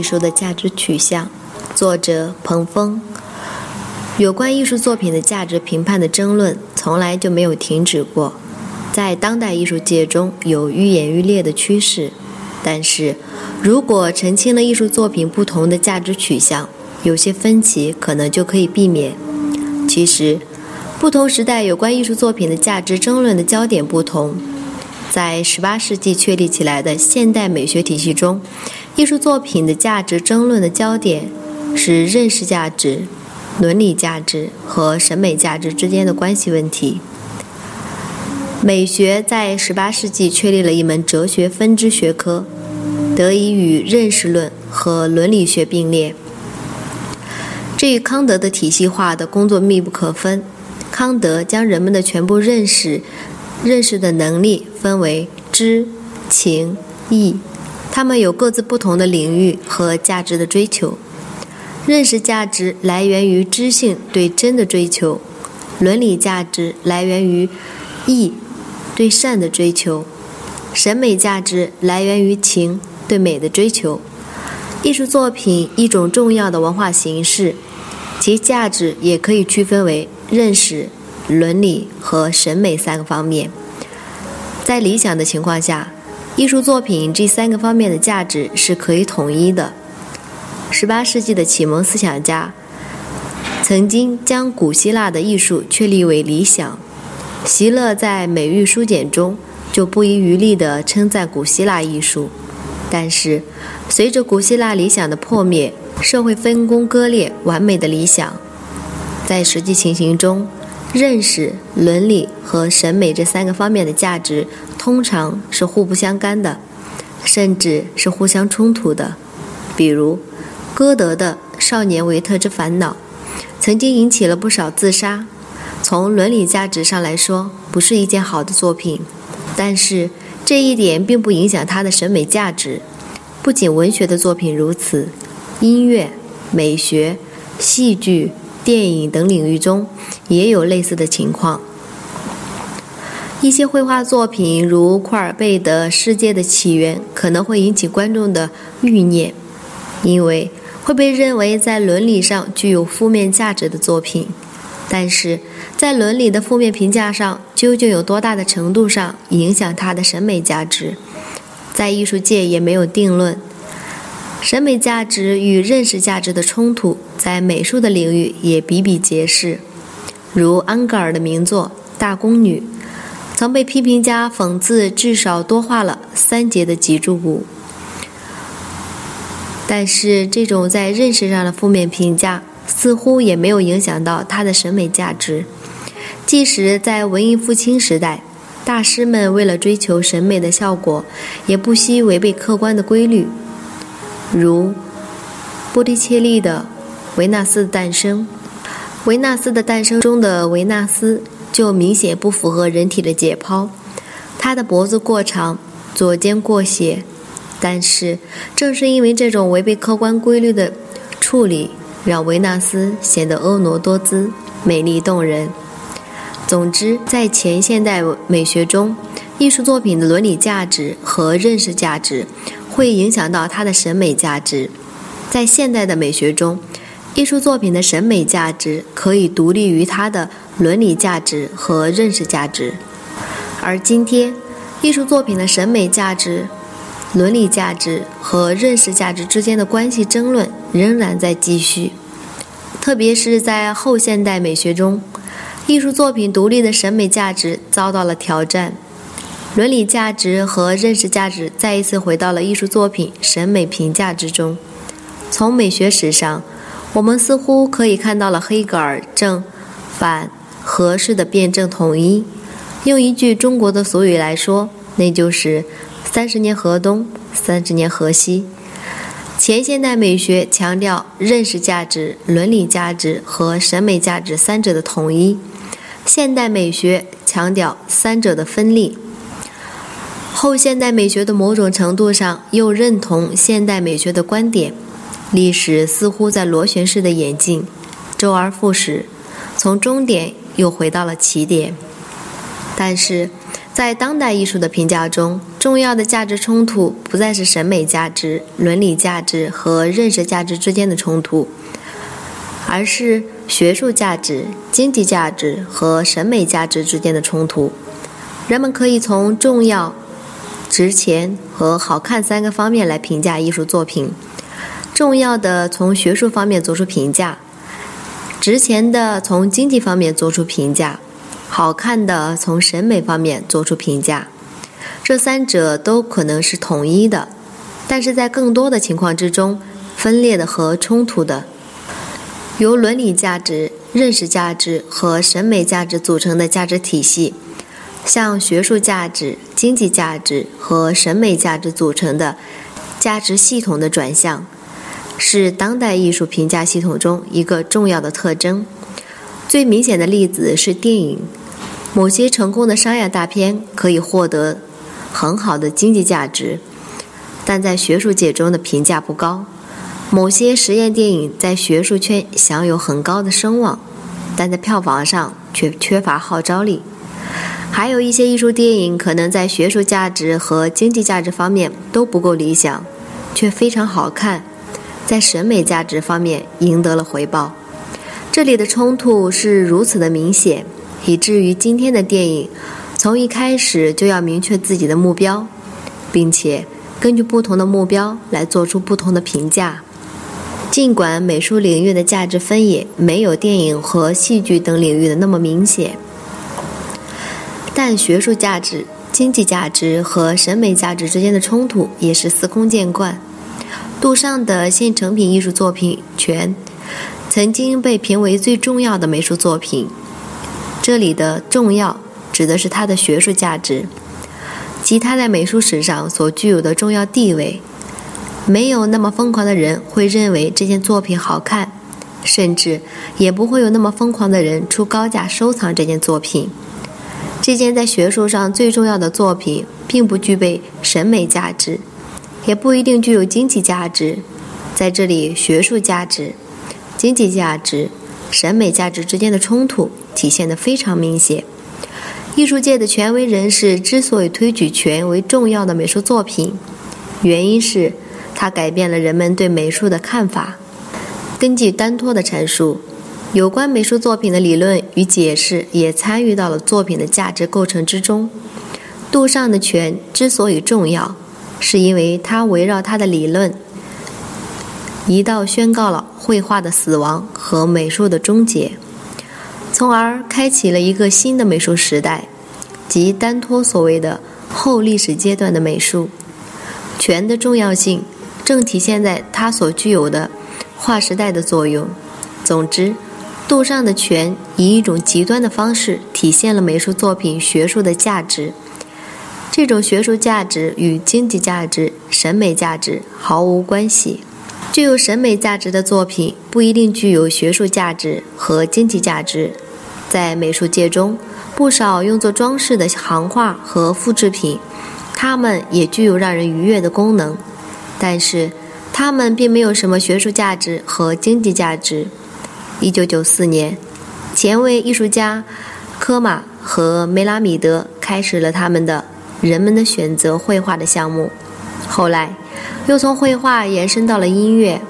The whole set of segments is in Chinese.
艺术的价值取向。作者彭峰，有关艺术作品的价值评判的争论从来就没有停止过，在当代艺术界中有愈演愈烈的趋势。但是，如果澄清了艺术作品不同的价值取向，有些分歧可能就可以避免。其实，不同时代有关艺术作品的价值争论的焦点不同，在18世纪确立起来的现代美学体系中，艺术作品的价值争论的焦点。是认识价值、伦理价值和审美价值之间的关系问题。美学在18世纪确立了一门哲学分支学科，得以与认识论和伦理学并列。这与康德的体系化的工作密不可分。康德将人们的全部认识、认识的能力分为知、情、意，他们有各自不同的领域和价值的追求。认识价值来源于知性对真的追求，伦理价值来源于义对善的追求，审美价值来源于情对美的追求。艺术作品一种重要的文化形式，其价值也可以区分为认识、伦理和审美三个方面。在理想的情况下，艺术作品这三个方面的价值是可以统一的。十八世纪的启蒙思想家曾经将古希腊的艺术确立为理想。席勒在《美育书简》中就不遗余力地称赞古希腊艺术。但是，随着古希腊理想的破灭，社会分工割裂，完美的理想在实际情形中，认识、伦理和审美这三个方面的价值通常是互不相干的，甚至是互相冲突的。比如，歌德的《少年维特之烦恼》曾经引起了不少自杀。从伦理价值上来说，不是一件好的作品，但是这一点并不影响他的审美价值。不仅文学的作品如此，音乐、美学、戏剧、电影等领域中也有类似的情况。一些绘画作品，如库尔贝的《世界的起源》，可能会引起观众的欲念，因为。会被认为在伦理上具有负面价值的作品，但是在伦理的负面评价上，究竟有多大的程度上影响它的审美价值，在艺术界也没有定论。审美价值与认识价值的冲突，在美术的领域也比比皆是。如安格尔的名作《大宫女》，曾被批评家讽刺至少多画了三节的脊柱骨。但是，这种在认识上的负面评价似乎也没有影响到他的审美价值。即使在文艺复兴时代，大师们为了追求审美的效果，也不惜违背客观的规律。如波提切利的《维纳斯的诞生》，《维纳斯的诞生》中的维纳斯就明显不符合人体的解剖，她的脖子过长，左肩过斜。但是，正是因为这种违背客观规律的处理，让维纳斯显得婀娜多姿、美丽动人。总之，在前现代美学中，艺术作品的伦理价值和认识价值会影响到它的审美价值；在现代的美学中，艺术作品的审美价值可以独立于它的伦理价值和认识价值。而今天，艺术作品的审美价值。伦理价值和认识价值之间的关系争论仍然在继续，特别是在后现代美学中，艺术作品独立的审美价值遭到了挑战，伦理价值和认识价值再一次回到了艺术作品审美评价之中。从美学史上，我们似乎可以看到了黑格尔正反合式的辩证统一。用一句中国的俗语来说，那就是。三十年河东，三十年河西。前现代美学强调认识价值、伦理价值和审美价值三者的统一，现代美学强调三者的分立。后现代美学的某种程度上又认同现代美学的观点。历史似乎在螺旋式的演进，周而复始，从终点又回到了起点。但是。在当代艺术的评价中，重要的价值冲突不再是审美价值、伦理价值和认识价值之间的冲突，而是学术价值、经济价值和审美价值之间的冲突。人们可以从重要、值钱和好看三个方面来评价艺术作品。重要的从学术方面做出评价，值钱的从经济方面做出评价。好看的，从审美方面做出评价，这三者都可能是统一的，但是在更多的情况之中，分裂的和冲突的，由伦理价值、认识价值和审美价值组成的价值体系，向学术价值、经济价值和审美价值组成的价值系统的转向，是当代艺术评价系统中一个重要的特征。最明显的例子是电影。某些成功的商业大片可以获得很好的经济价值，但在学术界中的评价不高；某些实验电影在学术圈享有很高的声望，但在票房上却缺乏号召力；还有一些艺术电影可能在学术价值和经济价值方面都不够理想，却非常好看，在审美价值方面赢得了回报。这里的冲突是如此的明显。以至于今天的电影，从一开始就要明确自己的目标，并且根据不同的目标来做出不同的评价。尽管美术领域的价值分野没有电影和戏剧等领域的那么明显，但学术价值、经济价值和审美价值之间的冲突也是司空见惯。杜尚的现成品艺术作品《全》曾经被评为最重要的美术作品。这里的重要指的是它的学术价值，及它在美术史上所具有的重要地位。没有那么疯狂的人会认为这件作品好看，甚至也不会有那么疯狂的人出高价收藏这件作品。这件在学术上最重要的作品，并不具备审美价值，也不一定具有经济价值。在这里，学术价值、经济价值、审美价值之间的冲突。体现得非常明显。艺术界的权威人士之所以推举权为重要的美术作品，原因是它改变了人们对美术的看法。根据丹托的阐述，有关美术作品的理论与解释也参与到了作品的价值构成之中。杜尚的权之所以重要，是因为他围绕他的理论，一道宣告了绘画的死亡和美术的终结。从而开启了一个新的美术时代，即丹托所谓的后历史阶段的美术。权的重要性正体现在它所具有的划时代的作用。总之，杜尚的权以一种极端的方式体现了美术作品学术的价值。这种学术价值与经济价值、审美价值毫无关系。具有审美价值的作品不一定具有学术价值和经济价值。在美术界中，不少用作装饰的行画和复制品，它们也具有让人愉悦的功能，但是它们并没有什么学术价值和经济价值。一九九四年，前卫艺术家科马和梅拉米德开始了他们的“人们的选择”绘画的项目，后来又从绘画延伸到了音乐。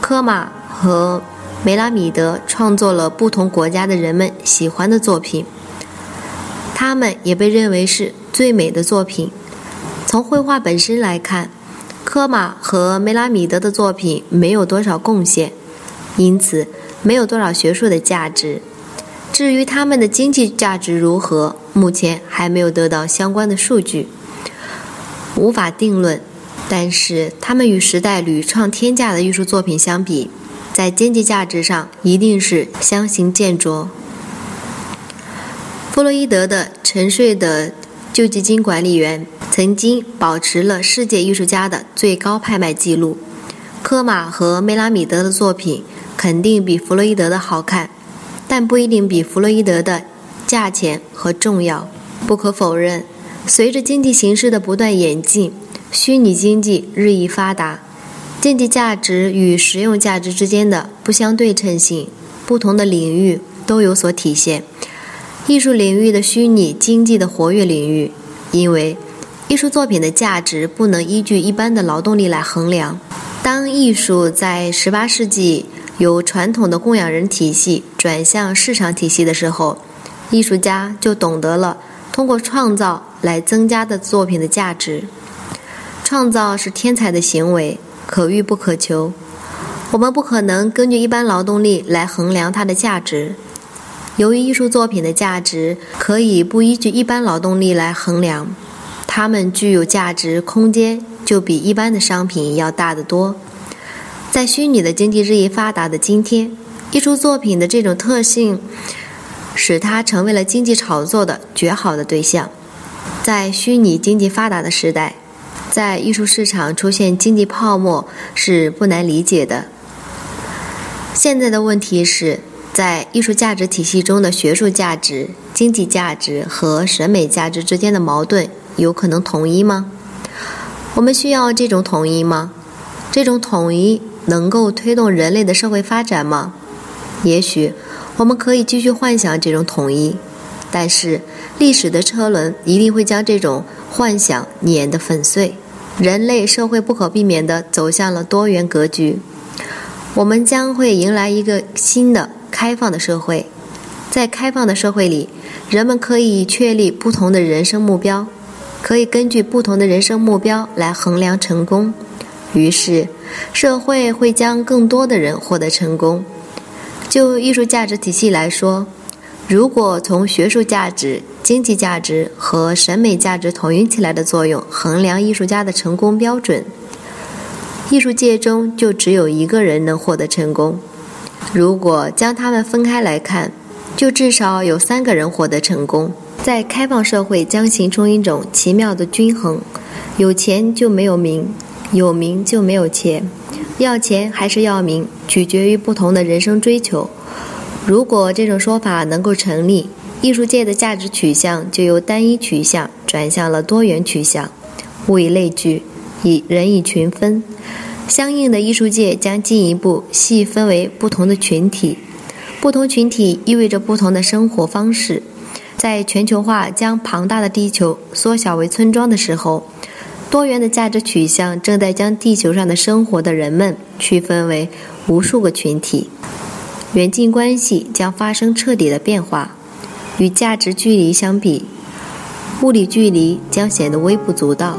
科马和梅拉米德创作了不同国家的人们喜欢的作品，他们也被认为是最美的作品。从绘画本身来看，科马和梅拉米德的作品没有多少贡献，因此没有多少学术的价值。至于他们的经济价值如何，目前还没有得到相关的数据，无法定论。但是，他们与时代屡创天价的艺术作品相比，在经济价值上一定是相形见绌。弗洛伊德的沉睡的救济金管理员曾曾经保持了世界艺术家的最高拍卖记录。科马和梅拉米德的作品肯定比弗洛伊德的好看，但不一定比弗洛伊德的价钱和重要。不可否认，随着经济形势的不断演进，虚拟经济日益发达，经济价值与实用价值之间的不相对称性，不同的领域都有所体现。艺术领域的虚拟经济的活跃领域，因为艺术作品的价值不能依据一般的劳动力来衡量。当艺术在十八世纪由传统的供养人体系转向市场体系的时候，艺术家就懂得了通过创造来增加的作品的价值。创造是天才的行为，可遇不可求。我们不可能根据一般劳动力来衡量它的价值。由于艺术作品的价值可以不依据一般劳动力来衡量，它们具有价值空间就比一般的商品要大得多。在虚拟的经济日益发达的今天，艺术作品的这种特性使它成为了经济炒作的绝好的对象。在虚拟经济发达的时代，在艺术市场出现经济泡沫是不难理解的。现在的问题是。在艺术价值体系中的学术价值、经济价值和审美价值之间的矛盾有可能统一吗？我们需要这种统一吗？这种统一能够推动人类的社会发展吗？也许我们可以继续幻想这种统一，但是历史的车轮一定会将这种幻想碾得粉碎。人类社会不可避免地走向了多元格局，我们将会迎来一个新的。开放的社会，在开放的社会里，人们可以确立不同的人生目标，可以根据不同的人生目标来衡量成功。于是，社会会将更多的人获得成功。就艺术价值体系来说，如果从学术价值、经济价值和审美价值统一起来的作用衡量艺术家的成功标准，艺术界中就只有一个人能获得成功。如果将他们分开来看，就至少有三个人获得成功。在开放社会将形成一种奇妙的均衡：有钱就没有名，有名就没有钱。要钱还是要名，取决于不同的人生追求。如果这种说法能够成立，艺术界的价值取向就由单一取向转向了多元取向。物以类聚，以人以群分。相应的艺术界将进一步细分为不同的群体，不同群体意味着不同的生活方式。在全球化将庞大的地球缩小为村庄的时候，多元的价值取向正在将地球上的生活的人们区分为无数个群体。远近关系将发生彻底的变化，与价值距离相比，物理距离将显得微不足道。